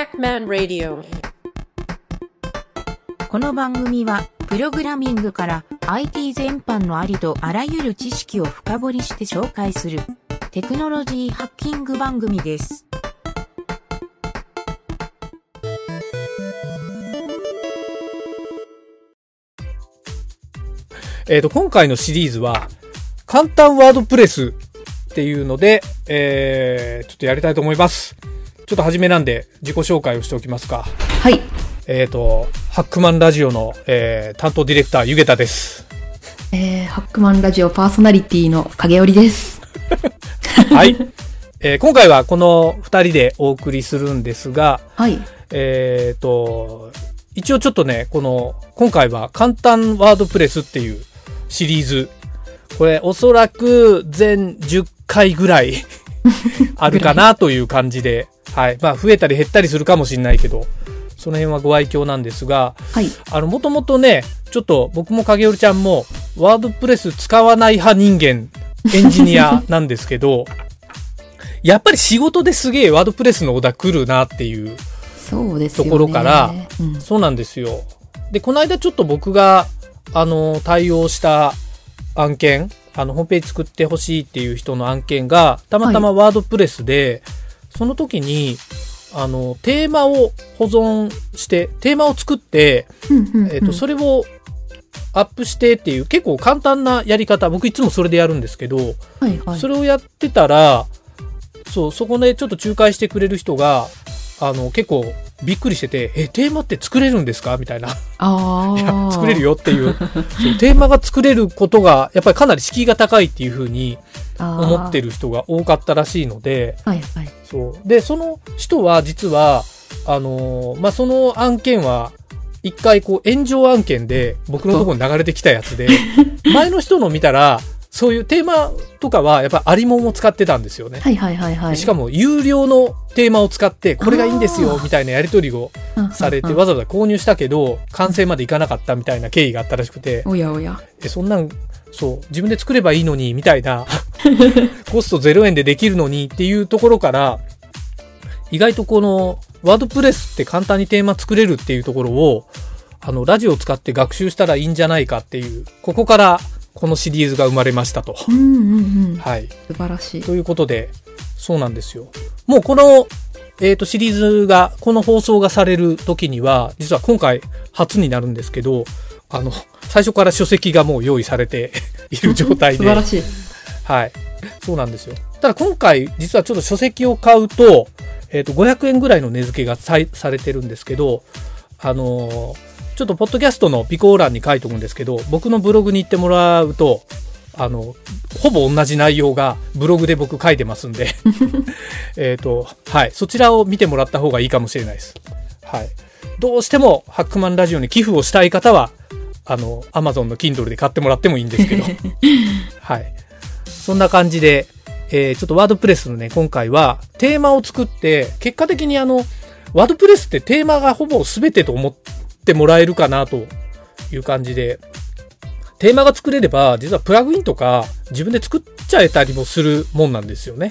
Hackman Radio この番組は、プログラミングから IT 全般のありとあらゆる知識を深掘りして紹介するテクノロジーハッキング番組です。えっ、と、今回のシリーズは、簡単ワードプレスっていうので、えー、ちょっとやりたいと思います。ちょっと初めなんで自己紹介をしておきますか。はい。えっ、と、ハックマンラジオの、えー、担当ディレクター、ゆげたです。えー、ハックマンラジオパーソナリティの影織です。はい。えー今回はこの二人でお送りするんですが、はい。えっ、と、一応ちょっとね、この、今回は簡単ワードプレスっていうシリーズ。これおそらく全10回ぐらい あるかなという感じで、はい。まあ増えたり減ったりするかもしれないけど、その辺はご愛嬌なんですが、はい。あの、もともとね、ちょっと僕も影織ちゃんも、ワードプレス使わない派人間、エンジニアなんですけど、やっぱり仕事ですげえワードプレスのオーダー来るなっていう。ところからうん、そうなんですよ。で、この間ちょっと僕が、あの、対応した案件、あの、ホームページ作ってほしいっていう人の案件が、たまたまワードプレスで、その時に、あの、テーマを保存して、テーマを作って、えっ、と、それをアップしてっていう、結構簡単なやり方、僕いつもそれでやるんですけど、はいはい。それをやってたら、そう、そこでちょっと仲介してくれる人が、あの、結構びっくりしてて、え、テーマって作れるんですか？みたいな。あ いやあ。作れるよっていうそうテーマが作れることが、やっぱりかなり敷居が高いっていうふうに思ってる。る人が多かったらしいので、はいはい。そう。で、その人は実は、あのーまあ、その案件は、一回こう炎上案件で僕のところに流れてきたやつで、前の人の見たら、そういうテーマとかはやっぱありもんを使ってたんですよね。はいはいはいはい。しかも有料のテーマを使って、これがいいんですよみたいなやり取りをうんされて、うんわざわざ購入したけど、完成までいかなかったみたいな経緯があったらしくて、おやおや。え、そんなん、そう、自分で作ればいいのに、みたいな、コスト0円でできるのにっていうところから、意外とこの、ワードプレスって簡単にテーマ作れるっていうところを、あの、ラジオを使って学習したらいいんじゃないかっていう、ここからこのシリーズが生まれましたと。うんうんうん。はい。素晴らしい。ということで、そうなんですよ。もうこの、えっ、と、シリーズが、この放送がされる時には、実は今回初になるんですけど、あの、最初から書籍がもう用意されて いる状態で。素晴らしい。はい。そうなんですよ。ただ今回、実はちょっと書籍を買うと、えっ、と、500円ぐらいの値付けがさいされてるんですけど、あのーちょっとポッドキャストの備考欄に書いておくんですけど、僕のブログに行ってもらうと、あの、ほぼ同じ内容がブログで僕書いてますんで、えっと、はい。そちらを見てもらった方がいいかもしれないです。はい。どうしても、ハックマンラジオに寄付をしたい方は、あの、アマゾンの Kindle で買ってもらってもいいんですけど、はい。そんな感じで、えーちょっとワードプレスのね、今回はテーマを作って、結果的にあの、ワードプレスってテーマがほぼ全てと思ってもらえるかなという感じで、テーマが作れれば、実はプラグインとか自分で作っちゃえたりもするもんなんですよね。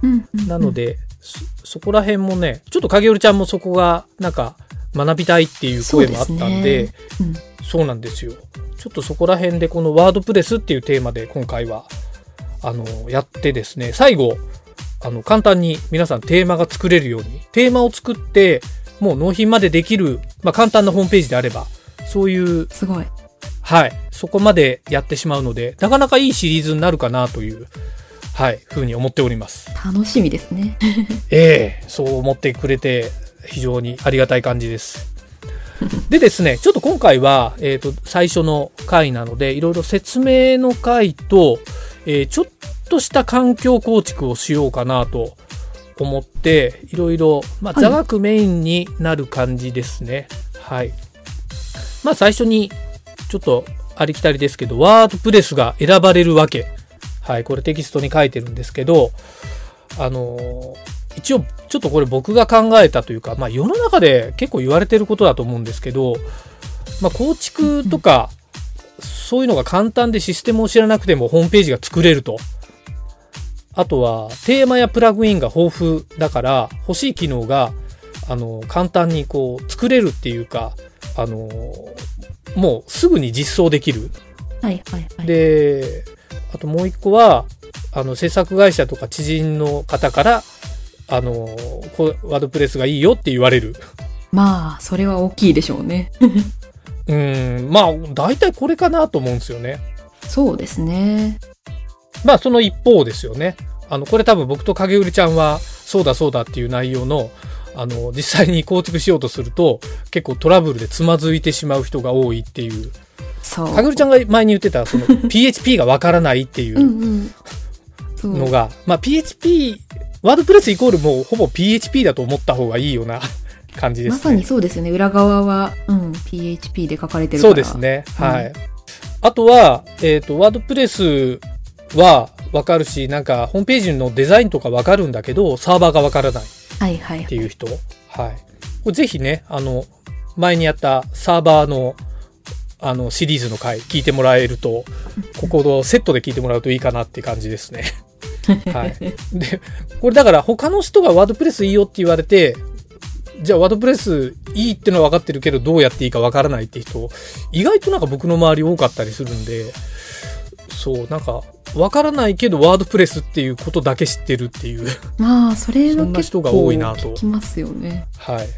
うんうんうんなの、で、そそこら辺もね、ちょっと影織ちゃんもそこがなんか学びたいっていう声もあったんで、そうですねうんそうなんですよ。ちょっとそこら辺でこのワードプレスっていうテーマで今回は、あの、やってですね、最後、あの、簡単に皆さんテーマが作れるように、テーマを作って、もう納品までできる、まあ簡単なホームページであれば、そういう、すごい。はい、そこまでやってしまうので、なかなかいいシリーズになるかなという、はい、ふうに思っております。楽しみですね。ええそう思ってくれて非常にありがたい感じです。でですね、ちょっと今回は、えっ、と、最初の回なので、いろいろ説明の回と、えーちょっとした環境構築をしようかなと思って、いろいろ、まあ、はい座学メインになる感じですね。はい。まあ、最初に、ちょっとありきたりですけど、ワードプレスが選ばれるわけ。はい、これテキストに書いてるんですけど、あのー一応ちょっとこれ僕が考えたというか、まあ、世の中で結構言われてることだと思うんですけど、まあ、構築とかそういうのが簡単でシステムを知らなくてもホームページが作れると。あとはテーマやプラグインが豊富だから欲しい機能がああの、簡単にこう、作れるっていうか、あの、もうすぐに実装できる。はいはいはい。で、あともう一個は、あの、制作会社とか知人の方から、あの、こうワードプレスがいいよって言われる。まあ、それは大きいでしょうね。うん、まあ、大体これかなと思うんですよね。そうですね。まあ、その一方ですよね。あの、これ多分僕と影売りちゃんは、そうだそうだっていう内容の、あの、実際に構築しようとすると、結構トラブルでつまずいてしまう人が多いっていう。そう。影売りちゃんが前に言ってた、その、PHP がわからないっていううんうん。そう。のが、まあ、PHP、ワードプレスイコールもうほぼ PHP だと思った方がいいような 感じですね。まさにそうですよね。裏側は、うん、PHP で書かれてるかそうら。ですね。うんはい。あとは、えっ、と、ワードプレスはわかるし、なんか、ホームページのデザインとかわかるんだけど、サーバーがわからないっはいはい。ていう人。はい。これぜひね、あの、前にやったサーバーの、あの、シリーズの回聞いてもらえると、ここをセットで聞いてもらうといいかなって感じですね。はい。で、これだから他の人がワードプレスいいよって言われて、じゃあワードプレスいいってのは分かってるけどどうやっていいか分からないって人、意外となんか僕の周り多かったりするんで、そう、なんか分からないけどワードプレスっていうことだけ知ってるっていう。まあ、それは結構多いなと聞きますよね。はい。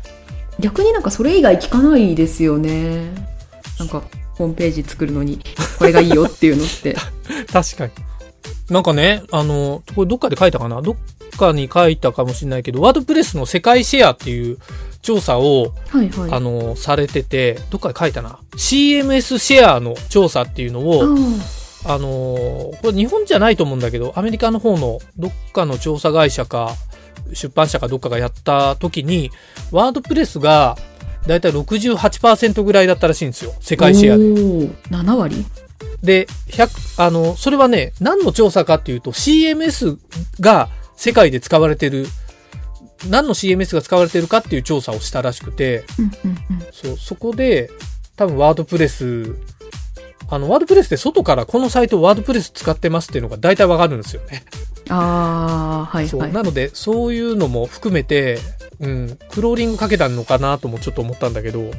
逆になんかそれ以外聞かないですよね。なんか、ホームページ作るのに、これがいいよっていうのって。確かに。なんかね、あの、これどっかで書いたかな？どっかに書いたかもしれないけど、ワードプレスの世界シェアっていう調査を、はいはい。あの、されてて、どっかで書いたな。CMS シェアの調査っていうのを、ああのーこれ日本じゃないと思うんだけど、アメリカの方のどっかの調査会社か、出版社かどっかがやった時に、ワードプレスがだいたい68%ぐらいだったらしいんですよ。世世界シェアで。7割？で、100、あの、それはね、何の調査かっていうと、CMS が世界で使われてる、何の CMS が使われてるかっていう調査をしたらしくて。そう、そこで、多分ワードプレス、あの、ワードプレスって外からこのサイトワードプレス使ってますっていうのが大体わかるんですよね。ああ、はい。はい。なので、そういうのも含めて、うん、クローリングかけたのかなともちょっと思ったんだけど、うんうん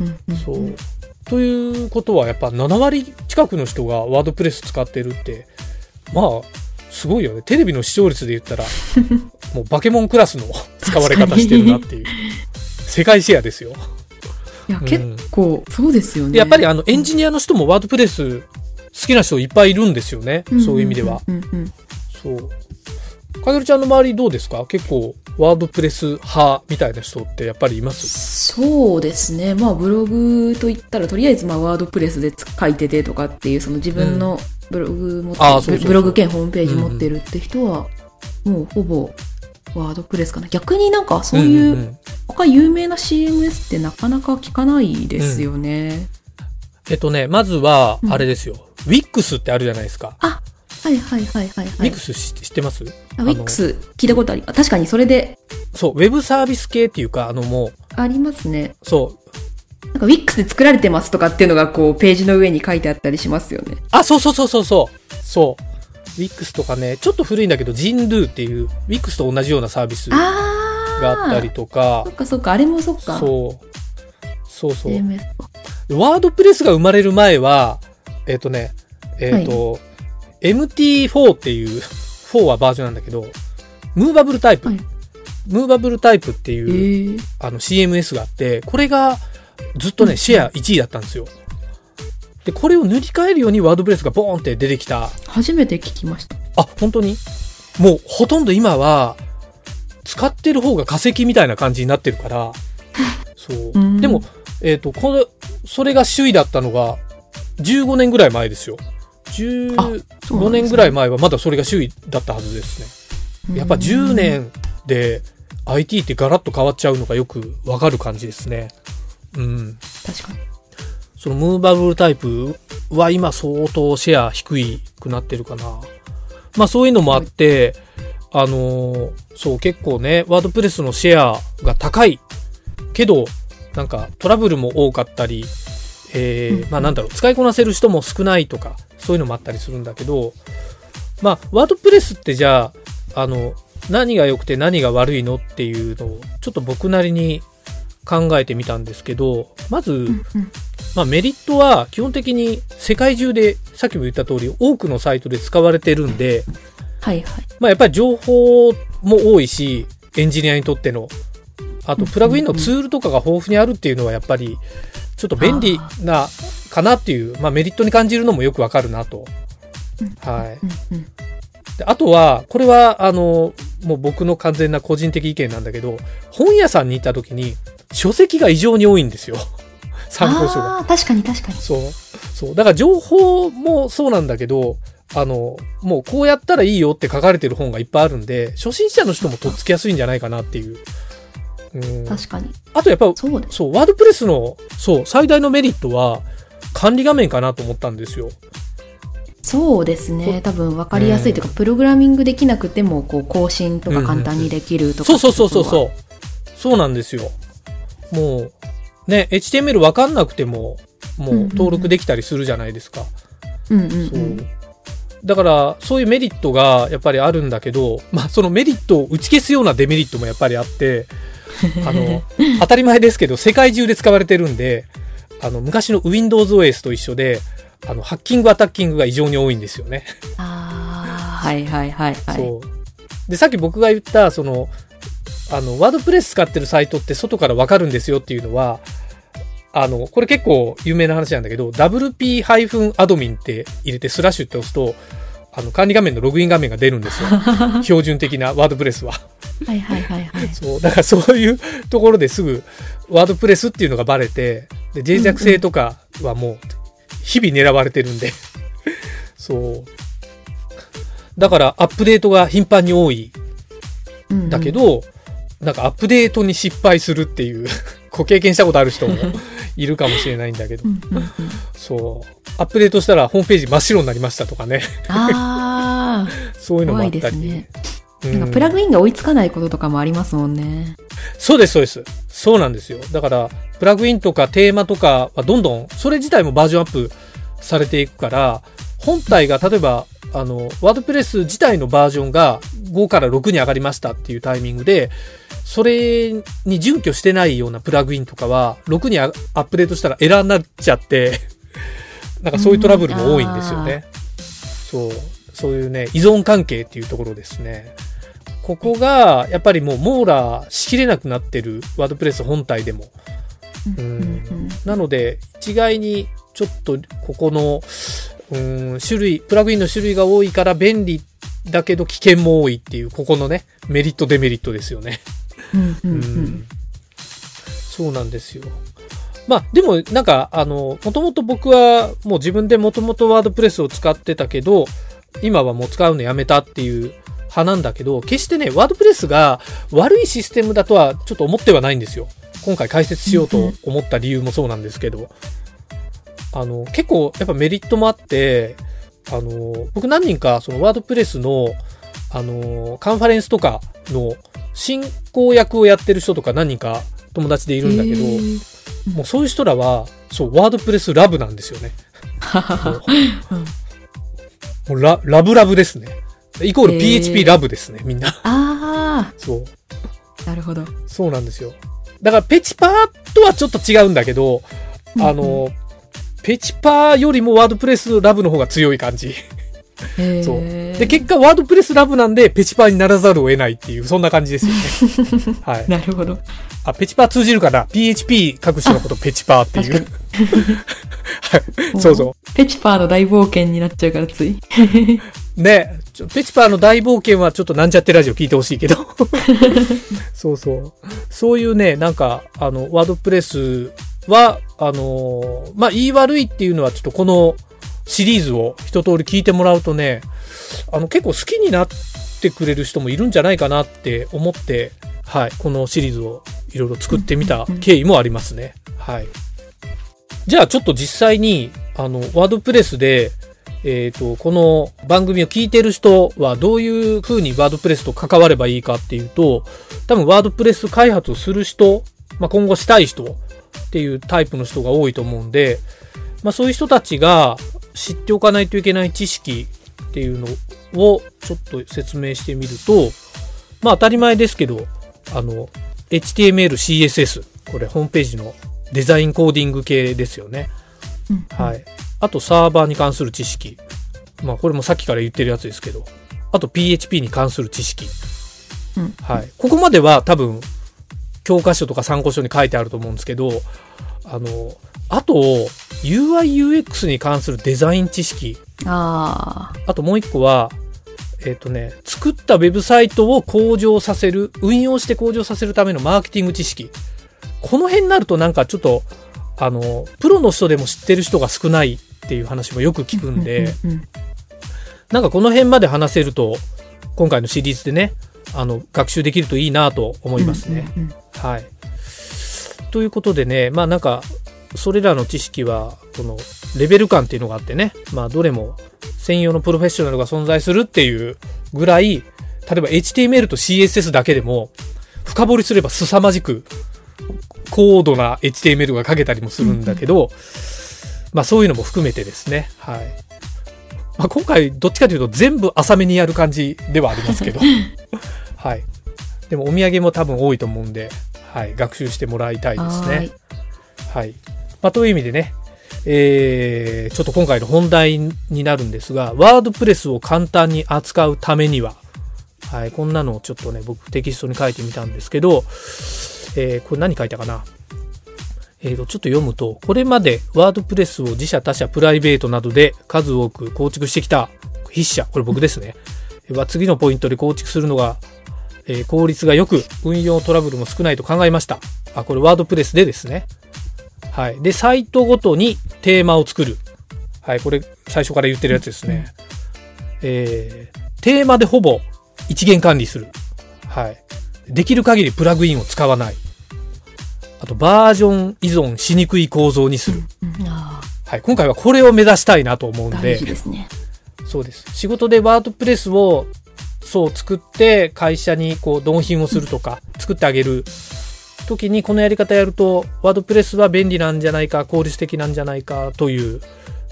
うんうんそう。ということは、やっぱ7割近くの人がワードプレス使ってるって、まあ、すごいよね。テレビの視聴率で言ったら、もうバケモンクラスの使われ方してるなっていう。世界シェアですよ。いや、うん結構、そうですよね。でやっぱりあのエンジニアの人もワードプレス好きな人いっぱいいるんですよね。そういう意味では。そう。かげるちゃんの周りどうですか？結構ワードプレス派みたいな人ってやっぱりいます？そうですね。まあ、ブログといったら、とりあえず、まあ、ワードプレスで書いててとかっていう、その自分のブログ持ってうそうそうブログ兼ホームページ持ってるって人は、もうほぼ、ワードプレスかな。逆になんか、そういう、んんん他有名な CMS ってなかなか聞かないですよね。えっとね、まずはう、んあれですよ。Wix ってあるじゃないですか。あ、はいはいはいはいはい。Wix 知知ってます？あ Wix 聞いたことあり、あ確かにそれでそう、ウェブサービス系っていうか、あのもう、ありますね。そう。なんか Wix で作られてますとかっていうのがこうページの上に書いてあったりしますよね。あ、そうそうそうそうそう。そう。Wix とかね、ちょっと古いんだけど、Jindu っていう、Wix と同じようなサービスがあったりとかそっ、かそっか、あれもそっか。そう。そうそう。ワードプレスが生まれる前は、えっ、とね、えっ、と、MT4 っていう、4はバージョンなんだけど、ムーバブルタイプ、はいムーバブルタイプってえいう、ー、あの CMS があって、これがずっとね、シェア1位だったんですよ。で、これを塗り替えるようにワードプレスがボーンって出てきた。初めて聞きました。あ、本当に？もうほとんど今は、使ってる方が化石みたいな感じになってるから、そうう。んでも、えっ、と、これ、それが首位だったのが、15年ぐらい前ですよ。15年ぐらい前はまだそれが首位だったはずですね。やっぱ10年で IT ってガラッと変わっちゃうのがよくわかる感じですね。うん。確かに。そのムーバブルタイプは今相当シェア低いくなってるかな。まあそういうのもあって、あのーそう結構ね、ワードプレスのシェアが高いけど、なんかトラブルも多かったり、えーうんまあなんだろう、使いこなせる人も少ないとか、そういうのもあったりするんだけど、まあワードプレスってじゃあ、あの、何が良くて何が悪いのっていうのをちょっと僕なりに考えてみたんですけどまず、うんうんまあ、メリットは基本的に世界中でさっきも言った通り多くのサイトで使われてるんで、はいはい。まあ、やっぱり情報も多いしエンジニアにとってのあとプラグインのツールとかが豊富にあるっていうのはやっぱりちょっと便利なかなっていう、まあ、メリットに感じるのもよくわかるなと。はい。であとは、これは、あの、もう僕の完全な個人的意見なんだけど、本屋さんに行った時に、書籍が異常に多いんですよ。参考書が。確かに確かに。そう。そう。だから情報もそうなんだけど、あの、もうこうやったらいいよって書かれてる本がいっぱいあるんで、初心者の人もとっつきやすいんじゃないかなっていう。うん。確かに。あとやっぱ、そう。そう、ワードプレスの、そう、最大のメリットは、管理画面かなと思ったんですよ。そうですね。多分分かりやすいというか、プログラミングできなくても、こう、更新とか簡単にできるとか。そうそうそうそうう。そう。そうなんですよ。もう、ね、HTML わかんなくても、もう登録できたりするじゃないですか。うんうんう。そうんだから、そういうメリットがやっぱりあるんだけど、まあ、そのメリットを打ち消すようなデメリットもやっぱりあって、あの、当たり前ですけど、世界中で使われてるんで、あの、昔の WindowsOS と一緒で、あの、ハッキング、アタッキングが異常に多いんですよね。ああ、はいはいはいはい。そう。で、さっき僕が言った、その、あの、ワードプレス使ってるサイトって外からわかるんですよっていうのは、あの、これ結構有名な話なんだけど、wp-admin って入れてスラッシュって押すと、あの、管理画面のログイン画面が出るんですよ。標準的なワードプレスは。はいはいはいはい。そう。だからそういうところですぐ、ワードプレスっていうのがバレて、で、脆弱性とかはもう、日々狙われてるんで。そう。だから、アップデートが頻繁に多いうんうんだけ、ど、なんかアップデートに失敗するっていう、ご経験したことある人もいるかもしれないんだけどう、んうんうん、そう。アップデートしたらホームページ真っ白になりましたとかね。あ そういうあ、のもあったり。なんかプラグインが追いつかないこととかもありますもんね。そうです、そうです。そうなんですよ。だから、プラグインとかテーマとかはどんどん、それ自体もバージョンアップされていくから、本体が例えば、あの、ワードプレス自体のバージョンが5から6に上がりましたっていうタイミングで、それに準拠してないようなプラグインとかは、6にアアップデートしたらエラーになっちゃって、なんかそういうトラブルも多いんですよね。そう。そういうね、依存関係っていうところですね。ここが、やっぱりもう網羅しきれなくなってるワードプレス本体でも。うんうんなので、一概にちょっとここの、うん、種類、プラグインの種類が多いから便利だけど危険も多いっていう、ここのね、メリットデメリットですよね。うんうんううんんそうなんですよ。まあ、でも、なんか、あの、もともと僕は、もう自分でもともとワードプレスを使ってたけど、今はもう使うのやめたっていう派なんだけど、決してね、ワードプレスが悪いシステムだとはちょっと思ってはないんですよ。今回解説しようと思った理由もそうなんですけど、あの、結構やっぱメリットもあって、あの、僕何人かそのワードプレスの、あの、カンファレンスとかの進行役をやってる人とか何人か友達でいるんだけど、もうそういう人らは、そう、ワードプレスラブなんですよね。もうララブラブですね。イコール PHP ラブですね、みんな。あそう。あ、なるほど。そうなんですよ。だから、ペチパーとはちょっと違うんだけど、あの、ペチパーよりもワードプレスラブの方が強い感じ。そうで、結果、ワードプレスラブなんで、ペチパーにならざるを得ないっていう、そんな感じですよね。はい。なるほど。あ、ペチパー通じるかな ?PHP 書く人のことペチパーっていう。確はい。そうそう。ペチパーの大冒険になっちゃうからつい。ねちょペチパーの大冒険はちょっとなんちゃってラジオ聞いてほしいけど。そうそう。そういうね、なんか、あの、ワードプレスは、あのーまあ、言い悪いっていうのはちょっとこのシリーズを一通り聞いてもらうとね、あの、結構好きになってくれる人もいるんじゃないかなって思って、はい、このシリーズをいろいろ作ってみた経緯もありますね。はい。じゃあちょっと実際に、あの、ワードプレスで、えっ、と、この番組を聞いてる人はどういう風にワードプレスと関わればいいかっていうと、多分ワードプレス開発をする人、まあ、今後したい人っていうタイプの人が多いと思うんで、まあ、そういう人たちが知っておかないといけない知識っていうのをちょっと説明してみると、まあ当たり前ですけど、あの、HTML、CSS、これホームページのデザインコーディング系ですよね。うんはい。あとサーバーに関する知識。まあこれもさっきから言ってるやつですけど。あと PHP に関する知識。うんはい。ここまでは多分、教科書とか参考書に書いてあると思うんですけど、あの、あと、UI、UX に関するデザイン知識。ああともう一個は、えっ、とね、作ったウェブサイトを向上させる、運用して向上させるためのマーケティング知識。この辺になるとなんかちょっと、あの、プロの人でも知ってる人が少ないっていう話もよく聞くんで、うんうんなんかこの辺まで話せると、今回のシリーズでね、あの、学習できるといいなと思いますね。うんうんはい。ということでね、まあなんか、それらの知識は、この、レベル感っていうのがあってね、まあどれも専用のプロフェッショナルが存在するっていうぐらい、例えば HTML と CSS だけでも、深掘りすれば凄まじく、高度な HTML が書けたりもするんだけど、まあそういうのも含めてですね、はい。まあ今回どっちかというと全部浅めにやる感じではありますけど、はい。でもお土産も多分多いと思うんで、はい、学習してもらいたいですね。はい。まあ、という意味でね、えー、ちょっと今回の本題になるんですが、ワードプレスを簡単に扱うためには、はい、こんなのをちょっとね、僕テキストに書いてみたんですけど、えー、これ何書いたかな？えーと、ちょっと読むと、これまでワードプレスを自社他社プライベートなどで数多く構築してきた筆者、これ僕ですね。は次のポイントで構築するのが、えー効率が良く、運用トラブルも少ないと考えました。あ、これワードプレスでですね。はい。で、サイトごとにテーマを作る。はい。これ最初から言ってるやつですね。えーテーマでほぼ一元管理する。はい。できる限りプラグインを使わない。あと、バージョン依存しにくい構造にする。はい。今回はこれを目指したいなと思うんでー大事。ですね。そうです。仕事でワードプレスをそう作って会社にこう納品をするとか作ってあげる時にこのやり方やるとワードプレスは便利なんじゃないか効率的なんじゃないかという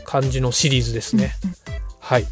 感じのシリーズですね。はい。